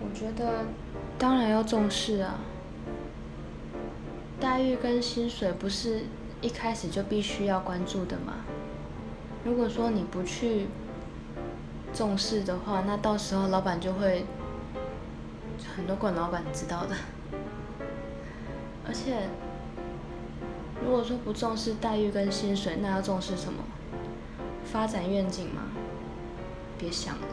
我觉得当然要重视啊待遇跟薪水不是一开始就必须要关注的吗？如果说你不去重视的话那到时候老板就会很多管老板知道的。而且如果说不重视待遇跟薪水那要重视什么？发展愿景吗？别想了。